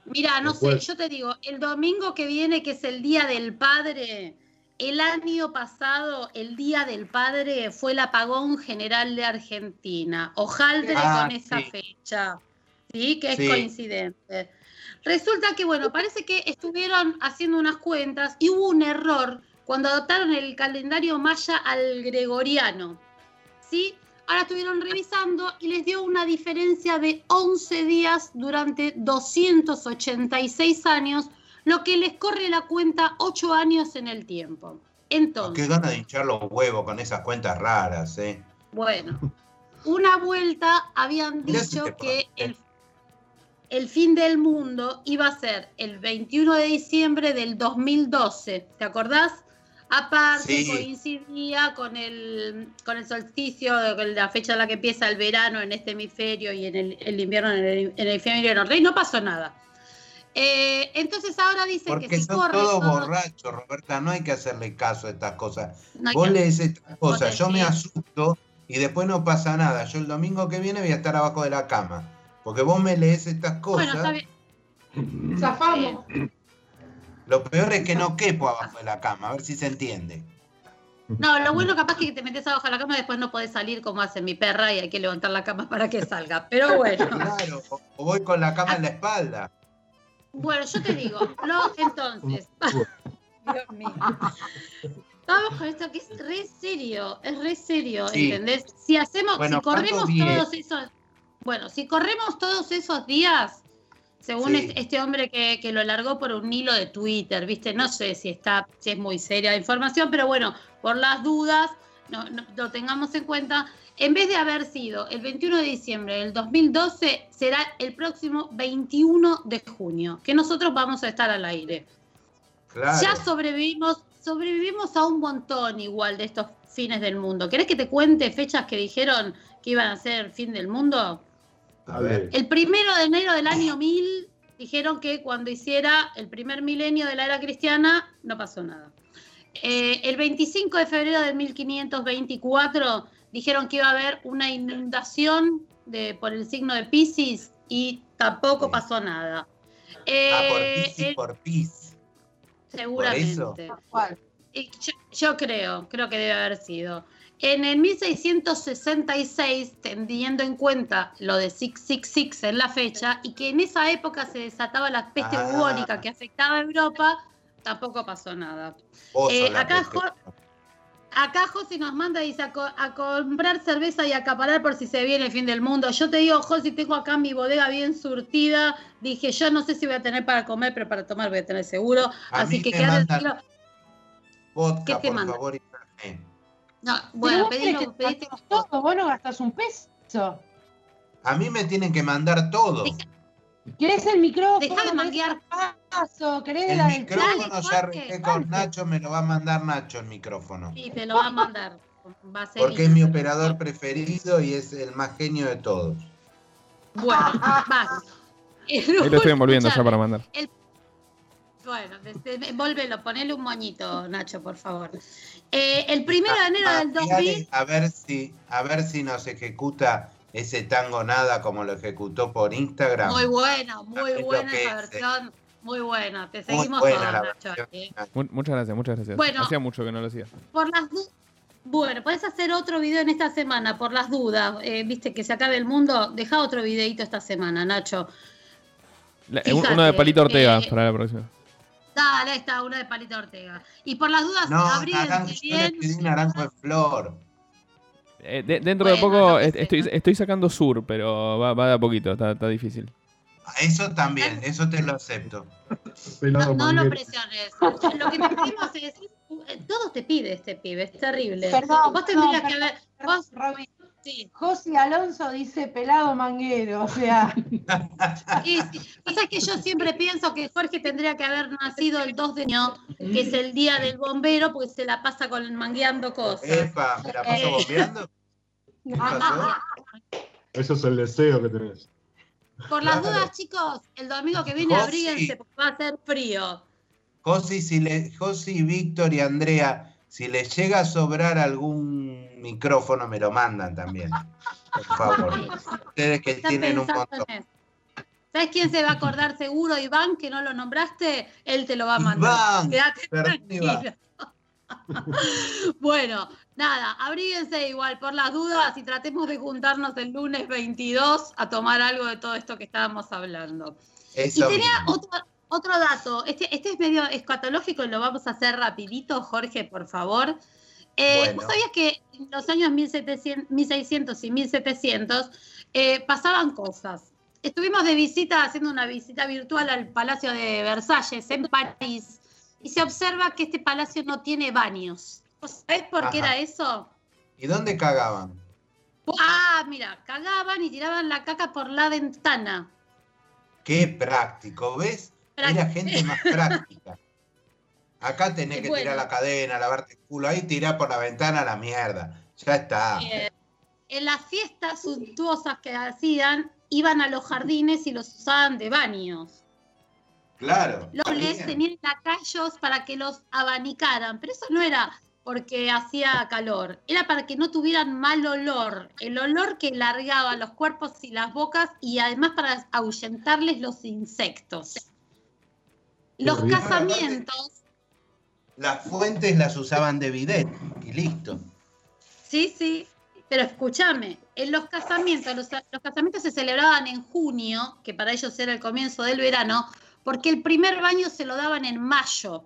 Mira, no sé, yo te digo, el domingo que viene, que es el Día del Padre, el año pasado, el Día del Padre fue el apagón general de Argentina. Ojalá Ah, con esa sí. fecha, ¿sí? Que es Sí. coincidente. Resulta que, bueno, parece que estuvieron haciendo unas cuentas y hubo un error cuando adoptaron el calendario maya al gregoriano, ¿sí? Ahora estuvieron revisando y les dio una diferencia de 11 días durante 286 años, lo que les corre la cuenta 8 años en el tiempo. Entonces, Qué gana de hinchar los huevos con esas cuentas raras, ¿eh? bueno, una vuelta habían dicho que el, el fin del mundo iba a ser el 21 de diciembre del 2012. ¿Te acordás? Aparte, Sí. coincidía con el, con el solsticio, con la fecha en la que empieza el verano en este hemisferio y en el, el invierno en el, en el hemisferio norte. Y no pasó nada. Eh, entonces ahora dicen Porque que si son corre todos todo- borrachos, Roberta. No hay que hacerle caso a estas cosas. no Vos que- lees estas cosas, yo me asusto y después no pasa nada. Yo el domingo que viene voy a estar abajo de la cama. Porque vos me lees estas cosas. Bueno, está bien. Zafamos. Lo peor es que no quepo abajo de la cama, a ver si se entiende. No, lo bueno capaz que te metes abajo de la cama y después no podés salir como hace mi perra y hay que levantar la cama para que salga. Pero bueno, Claro, o, voy con la cama en la espalda. bueno, yo te digo, no, entonces, Dios mío. Vamos con esto que es re serio, es re serio, Sí. ¿entendés? Si hacemos, Bueno, si corremos todos esos, bueno, si corremos todos esos días, según Sí. este hombre que, que lo largó por un hilo de Twitter, ¿viste? No sé si está, si es muy seria la información, pero bueno, por las dudas, no, no- lo tengamos en cuenta. En vez de haber sido el 21 de diciembre del 2012, será el próximo 21 de junio, que nosotros vamos a estar al aire. Claro. Ya sobrevivimos, sobrevivimos a un montón igual de estos fines del mundo. ¿Querés que te cuente fechas que dijeron que iban a ser el fin del mundo? A ver. El primero de enero del año 1000 dijeron que cuando hiciera el primer milenio de la era cristiana no pasó nada. Eh, el 25 de febrero de 1524 dijeron que iba a haber una inundación de, por el signo de Pisces y tampoco Sí. pasó nada. Ah, Eh, por pis y el- por pis. seguramente. Yo, yo creo, creo que debe haber sido. En el 1666, teniendo en cuenta lo de 666 en la fecha, y que en esa época se desataba la peste Ah. bubónica que afectaba a Europa, tampoco pasó nada. Eh, acá. Jo- Acá Josi nos manda y dice a, co- a comprar cerveza y acaparar por si se viene el fin del mundo. Yo te digo, Josi, tengo acá mi bodega bien surtida. Dije, yo no sé si voy a tener para comer, pero para tomar voy a tener seguro. A Así que quédate. Vodka, ¿Qué te por manda? favor, y café. No, bueno, vos querés pedilo, que pediste gastemos todo, vos no gastás un peso. A mí me tienen que mandar todo. Deja- ¿Querés el micrófono? Dejá de ¿Querés manguear. paso? ¿Querés El la micrófono Dale, ya arreglé con Nacho, me lo va a mandar Nacho el micrófono. Sí, te lo va a mandar. Vaselina. Porque es mi operador preferido y es el más genio de todos. Bueno, va. Ahí lo estoy envolviendo ya para mandar. Bueno, desde- envólvelo, ponele un moñito, Nacho, por favor. Eh, el primero de enero del Ah, fíjate, 2000. A ver si, a ver si nos ejecuta ese tango nada como lo ejecutó por Instagram. Muy bueno, muy buena esa es, versión. Muy buena. Te Muy seguimos buena todos, eh. Mu- muchas gracias, muchas gracias. Bueno. Hacía mucho que no lo hacía. Por las Bueno, puedes hacer otro video en esta semana, por las dudas. Eh, Viste que se acabe el mundo. Deja otro videito esta semana, Nacho. La- Fíjate, uno de Palito Ortega eh, para la próxima. Dale, ahí está, una de Palito Ortega. Y por las dudas, No, le bien. pedí naranjo de flor. Eh, de- dentro de Bueno, poco lo que est- estoy, estoy sacando sur, pero va, va de a poquito, está, está difícil. Eso también, eso te lo acepto. No, no lo presiones. Lo que te pedimos es. eh, Todo te pide este pibe, es terrible. Perdón, vos tendrías perdón, que perdón, Vos, Romy. Sí, José Alonso dice pelado manguero, o sea, sí, sí. Pasa que yo siempre pienso que Jorge tendría que haber nacido el 2 de enero, que es el día del bombero, porque se la pasa con mangueando cosas. Epa, ¿me la paso Eh. bombeando? ¿Qué pasó? Eso es el deseo que tenés. Por las Claro. dudas, chicos, el domingo que viene Josi. abríguense porque va a ser frío. Josi, si le, Josi, Víctor y Andrea, si les llega a sobrar algún micrófono, me lo mandan también. Por favor. Ustedes que tienen un montón. ¿Sabes quién se va a acordar seguro, Iván, que no lo nombraste? Él te lo va a mandar. Iván, Quédate tranquilo. bueno, nada, abríguense igual por las dudas y tratemos de juntarnos el lunes 22 a tomar algo de todo esto que estábamos hablando. Y tenía otro, otro dato, este, este es medio escatológico y lo vamos a hacer rapidito, Jorge, por favor. Eh, Bueno. ¿Vos sabías que en los años 1700, 1600 y 1700 eh, pasaban cosas? Estuvimos de visita, haciendo una visita virtual al Palacio de Versalles en París y se observa que este palacio no tiene baños. ¿Vos ¿Sabés por qué era eso? ¿Y dónde cagaban? Ah, mira, cagaban y tiraban la caca por la ventana. Qué práctico, ¿ves? Era gente más práctica. Acá tenés que Bueno. tirar la cadena, lavarte el culo, ahí tirá por la ventana a la mierda. Ya está. Eh, en las fiestas suntuosas que hacían, iban a los jardines y los usaban de baños. Claro. Los les tenían lacayos para que los abanicaran, pero eso no era porque hacía calor, era para que no tuvieran mal olor, el olor que largaba los cuerpos y las bocas y además para ahuyentarles los insectos. Los casamientos, Las fuentes las usaban de bidet y listo. sí, sí, pero escúchame, en los casamientos, los, los casamientos se celebraban en junio, que para ellos era el comienzo del verano, porque el primer baño se lo daban en mayo.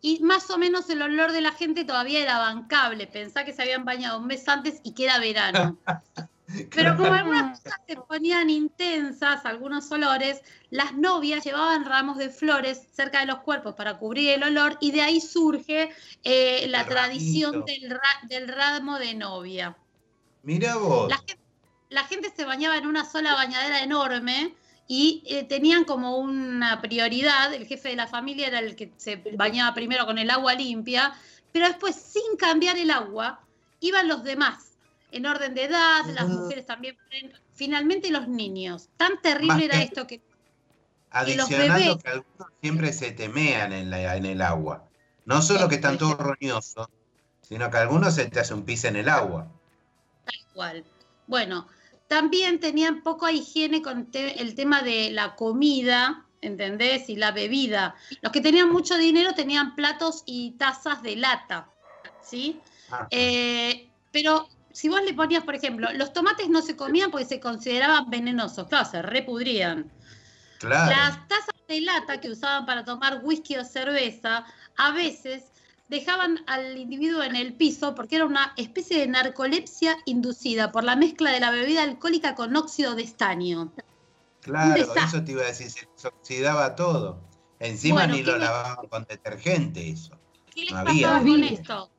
Y más o menos el olor de la gente todavía era bancable. Pensá que se habían bañado un mes antes y que era verano. Pero como algunas cosas se ponían intensas, algunos olores, las novias llevaban ramos de flores cerca de los cuerpos para cubrir el olor y de ahí surge eh, la tradición del, ra- del ramo de novia. Mira vos. La gente, la gente se bañaba en una sola bañadera enorme y eh, tenían como una prioridad, el jefe de la familia era el que se bañaba primero con el agua limpia, pero después sin cambiar el agua iban los demás, en orden de edad, las mujeres también, finalmente los niños. Tan terrible era que- esto que los Adicionando bebés- que algunos siempre se temean en, la- en el agua. No solo que están todos roñosos, sino que algunos se te hace un pis en el agua. Igual. Bueno, también tenían poca higiene con te- el tema de la comida, ¿entendés? Y la bebida. Los que tenían mucho dinero tenían platos y tazas de lata, ¿sí? Ah. Eh, pero si vos le ponías, por ejemplo, los tomates no se comían porque se consideraban venenosos, claro, se repudrían. Claro. Las tazas de lata que usaban para tomar whisky o cerveza, a veces dejaban al individuo en el piso porque era una especie de narcolepsia inducida por la mezcla de la bebida alcohólica con óxido de estaño. Claro, eso te iba a decir, se les oxidaba todo. Encima Bueno, ni ¿qué lo lavaban con detergente eso. ¿Qué les No había. pasaba con esto?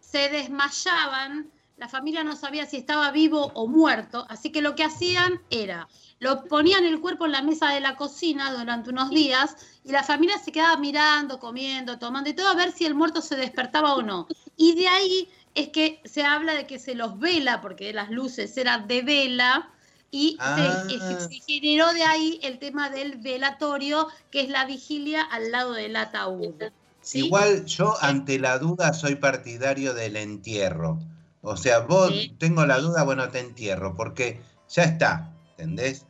Se desmayaban, la familia no sabía si estaba vivo o muerto, así que lo que hacían era, lo ponían el cuerpo en la mesa de la cocina durante unos días y la familia se quedaba mirando, comiendo, tomando y todo a ver si el muerto se despertaba o no. Y de ahí es que se habla de que se los vela, porque las luces eran de vela, y se- Ah. se, generó de ahí el tema del velatorio, que es la vigilia al lado del ataúd. ¿sí? Igual yo ante la duda soy partidario del entierro. O sea, vos Sí. tengo la duda, bueno, te entierro, porque ya está, ¿entendés?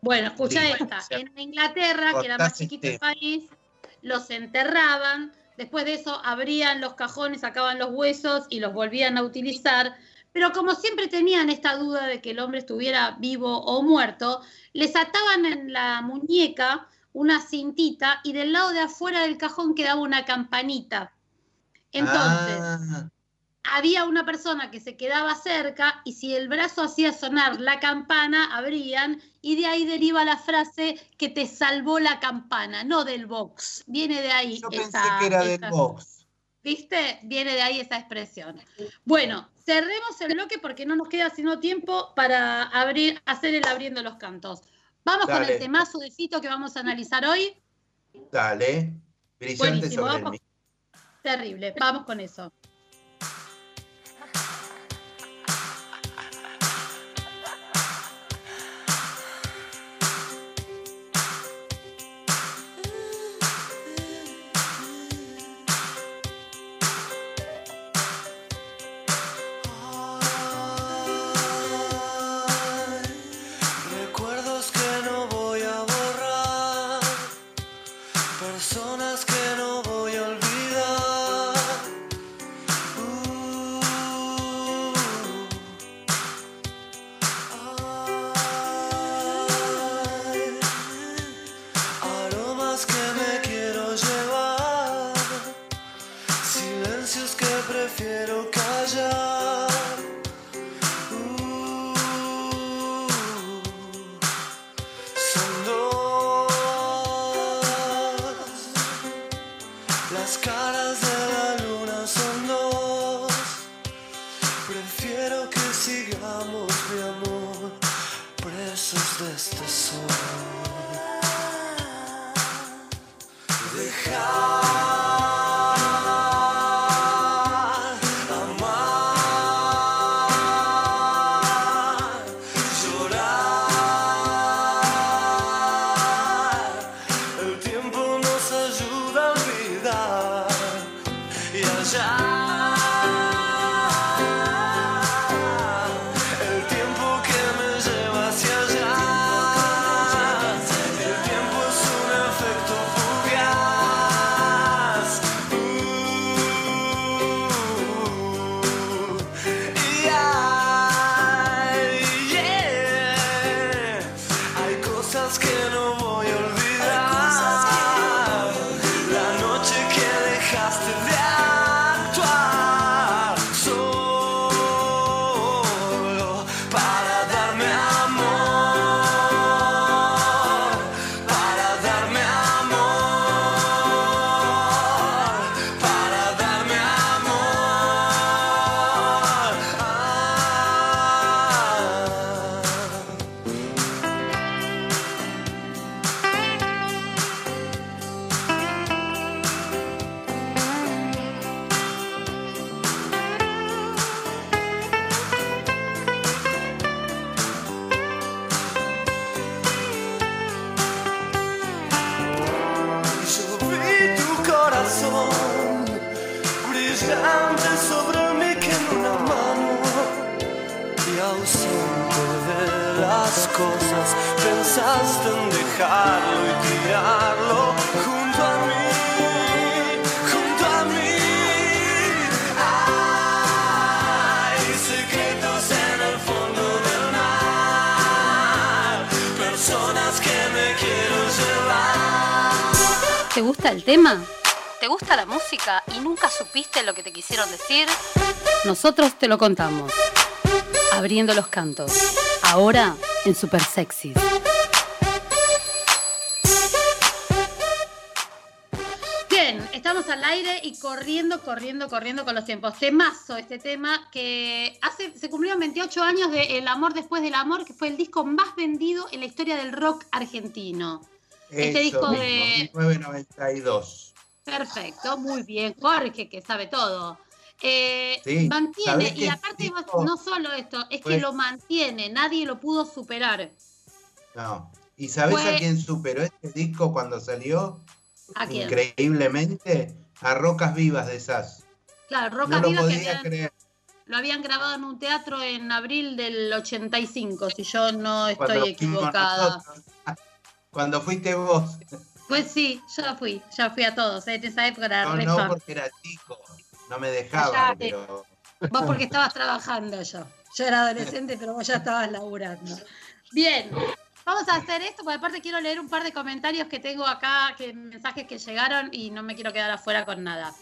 Bueno, escucha Listo. esta. En Inglaterra, que era más chiquito el este. país, los enterraban, después de eso abrían los cajones, sacaban los huesos y los volvían a utilizar. Pero como siempre tenían esta duda de que el hombre estuviera vivo o muerto, les ataban en la muñeca una cintita y del lado de afuera del cajón quedaba una campanita. Entonces, Ah, había una persona que se quedaba cerca y si el brazo hacía sonar la campana, abrían y de ahí deriva la frase que te salvó la campana, no del box. Viene de ahí yo pensé esa, que era del esa- box. ¿Viste? Viene de ahí esa expresión. Bueno, cerremos el bloque porque no nos queda sino tiempo para abrir, hacer el abriendo los cantos. Vamos con el temazo de Fito que vamos a analizar hoy. Dale. Brillante Buenísimo, sobre vamos. mí. Terrible. Vamos con eso. Las caras de la luna son dos. Prefiero que sigamos, mi amor, presos de este sol. Pensaste en dejarlo y tirarlo junto a mí, junto a mí. Hay secretos en el fondo del mar, personas que me quiero llevar. ¿Te gusta el tema? ¿Te gusta la música y nunca supiste lo que te quisieron decir? Nosotros te lo contamos. Abriendo los cantos. Ahora en Super Sexy. Estamos al aire y corriendo, corriendo, corriendo con los tiempos. Temazo este tema que hace, se cumplieron 28 años de El amor después del amor, que fue el disco más vendido en la historia del rock argentino. Este disco mismo, de- 1992. Perfecto, muy bien, Jorge, que sabe todo. Eh, Sí, mantiene, ¿sabés y aparte no solo esto, es que lo mantiene, nadie lo pudo superar. No. ¿Y sabes a quién superó este disco cuando salió? ¿A quién? Increíblemente, a Rocas Vivas de SAS. Claro, No Roca lo que habían- creer. lo habían grabado en un teatro en abril del 85, si yo no Cuando estoy fuimos equivocada. Cuando fuiste vos. Pues sí, ya fui, ya fui a todos. En esa época era No, no, fan. porque era chico. No me dejaban, pero. Vos porque estabas trabajando yo. Yo era adolescente, pero vos ya estabas laburando. Bien, vamos a hacer esto, porque aparte quiero leer un par de comentarios que tengo acá, que mensajes que llegaron y no me quiero quedar afuera con nada.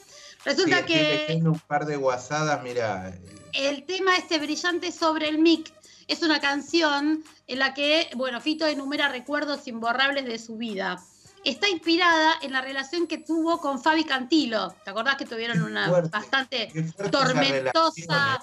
Resulta Sí, que leyendo un par de guasadas, mira. el tema este brillante sobre el mic es una canción en la que, bueno, Fito enumera recuerdos imborrables de su vida. Está inspirada en la relación que tuvo con Fabi Cantilo. ¿Te acordás que tuvieron una fuerte, bastante tormentosa, relación,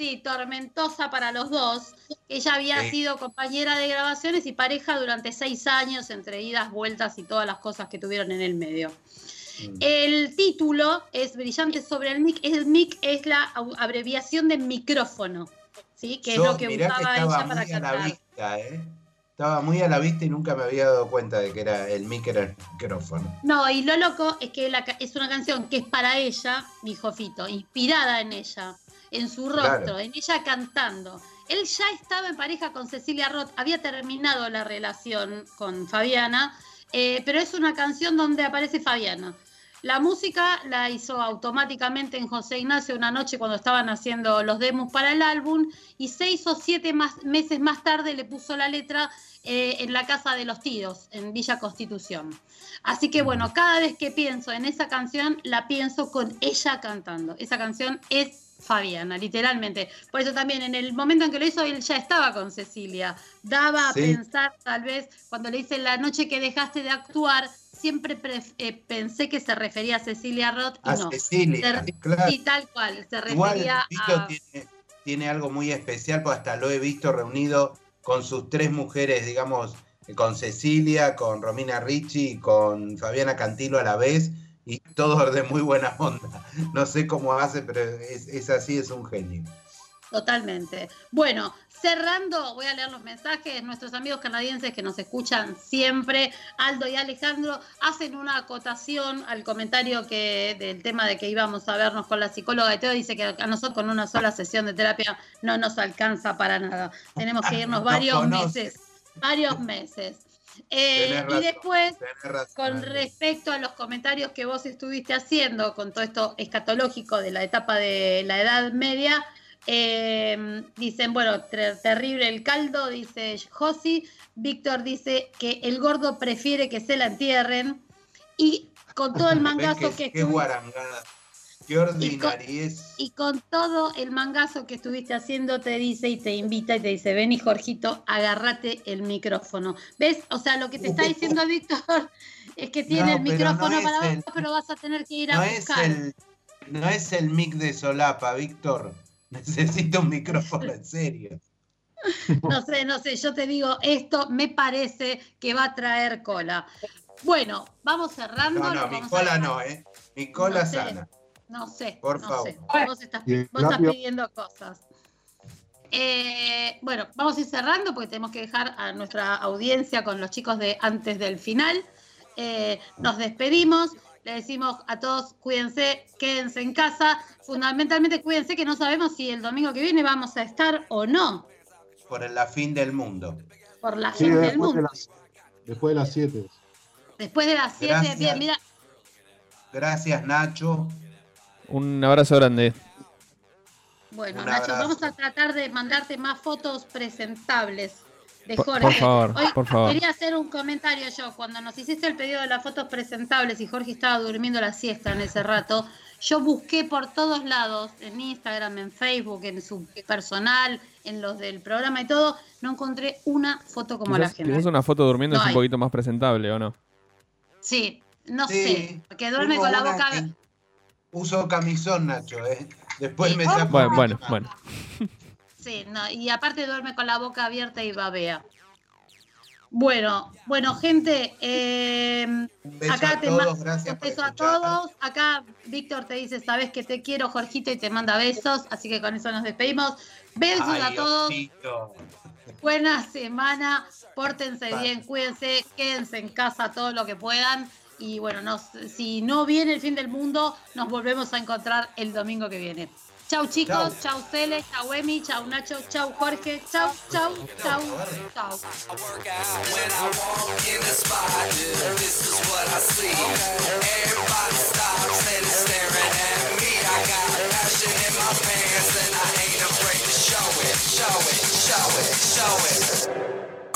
sí, tormentosa para los dos. Ella había Sí. sido compañera de grabaciones y pareja durante seis años, entre idas, vueltas y todas las cosas que tuvieron en el medio. Mm. El título es Brillante sobre el mic. El mic es la abreviación de micrófono, ¿sí? Que Yo, es lo que que usaba estaba ella para muy a la cantar. vista, ¿eh? Estaba muy a la vista y nunca me había dado cuenta de que era el mic era el micrófono. No, y lo loco es que la es una canción que es para ella, dijo Fito, inspirada en ella, en su rostro, Claro. en ella cantando. Él ya estaba en pareja con Cecilia Roth, había terminado la relación con Fabiana, eh, pero es una canción donde aparece Fabiana. La música la hizo automáticamente en José Ignacio una noche cuando estaban haciendo los demos para el álbum y seis o siete más, meses más tarde le puso la letra eh, en la casa de los tíos, en Villa Constitución. Así que bueno, cada vez que pienso en esa canción, la pienso con ella cantando. Esa canción es Fabiana, literalmente. Por eso también en el momento en que lo hizo, él ya estaba con Cecilia. Daba a pensar, tal vez, cuando le dice la noche que dejaste de actuar, siempre eh, pensé que se refería a Cecilia Roth y A no. Cecilia, Se- claro. Sí, tal cual, se refería a... tiene, tiene algo muy especial, pues hasta lo he visto reunido con sus tres mujeres, digamos, con Cecilia, con Romina Ricci y con Fabiana Cantilo a la vez, y todos de muy buena onda. No sé cómo hace, pero es, es así, es un genio. Totalmente. Bueno, cerrando, voy a leer los mensajes. Nuestros amigos canadienses que nos escuchan siempre, Aldo y Alejandro, hacen una acotación al comentario que del tema de que íbamos a vernos con la psicóloga de Teo. Dice que a nosotros con una sola sesión de terapia no nos alcanza para nada. Tenemos que irnos No varios meses. Varios meses. Eh, y después, razón. con respecto a los comentarios que vos estuviste haciendo con todo esto escatológico de la etapa de la Edad Media, eh, dicen, bueno, ter- terrible el caldo, dice Josi. Víctor dice que el gordo prefiere que se la entierren. Y con todo el ¿Ven mangazo que, qué estuvi- guarangada? Qué ordinariez. y con todo el mangazo que estuviste haciendo, te dice y te invita y te dice, ven y Jorgito, agárrate el micrófono. ¿Ves? O sea, lo que te está diciendo Víctor es que tiene No, el micrófono no para abajo, pero vas a tener que ir a No es, buscar. el, no es el mic de solapa, Víctor. Necesito un micrófono en serio. No sé, no sé, yo te digo, esto me parece que va a traer cola. Bueno, vamos cerrando. No, no, mi vamos a cola no, ¿eh? Mi cola No sé. sana. No sé, Por no favor. sé. Vos estás, vos estás pidiendo cosas. Eh, bueno, vamos a ir cerrando porque tenemos que dejar a nuestra audiencia con los chicos de antes del final. Eh, nos despedimos, le decimos a todos cuídense, quédense en casa. Fundamentalmente cuídense que no sabemos si el domingo que viene vamos a estar o no Por el la fin del mundo. por la Sí, gente del de mundo. las, después de las 7. Después de las 7, Gracias. bien, mira, Gracias, Nacho. Un abrazo grande. Bueno, Nacho, vamos a tratar de mandarte más fotos presentables de Jorge. por favor, Hoy por favor. Quería hacer un comentario yo. Cuando nos hiciste el pedido de las fotos presentables y Jorge estaba durmiendo la siesta en ese rato, yo busqué por todos lados, en Instagram, en Facebook, en su personal, en los del programa y todo, no encontré una foto como la gente. quizás una foto durmiendo No es un poquito más presentable, ¿o no? Sí, no Sí. sé, porque duerme Tengo con la boca... que Uso camisón, Nacho, ¿eh? Después me saco. Bueno, bueno, bueno. Sí, no, y aparte duerme con la boca abierta y babea. Bueno, bueno, gente, eh, Un beso acá a te todos, mando gracias un por beso a todos. Acá Víctor te dice, sabes que te quiero, Jorgito, y te manda besos. Así que con eso nos despedimos. Besos a todos. Osito. Buena semana. Pórtense bien, cuídense, quédense en casa todo lo que puedan. Y bueno, nos, si no viene el fin del mundo, nos volvemos a encontrar el domingo que viene. Chau chicos, chau Cele, chau Emi, chau Nacho, chau Jorge, chau, chau, chau, chau. When I walk in the spot, this is what I see. Everybody stops and is staring at me. I got passion in my pants and I ain't afraid to show it, show it, show it, show it.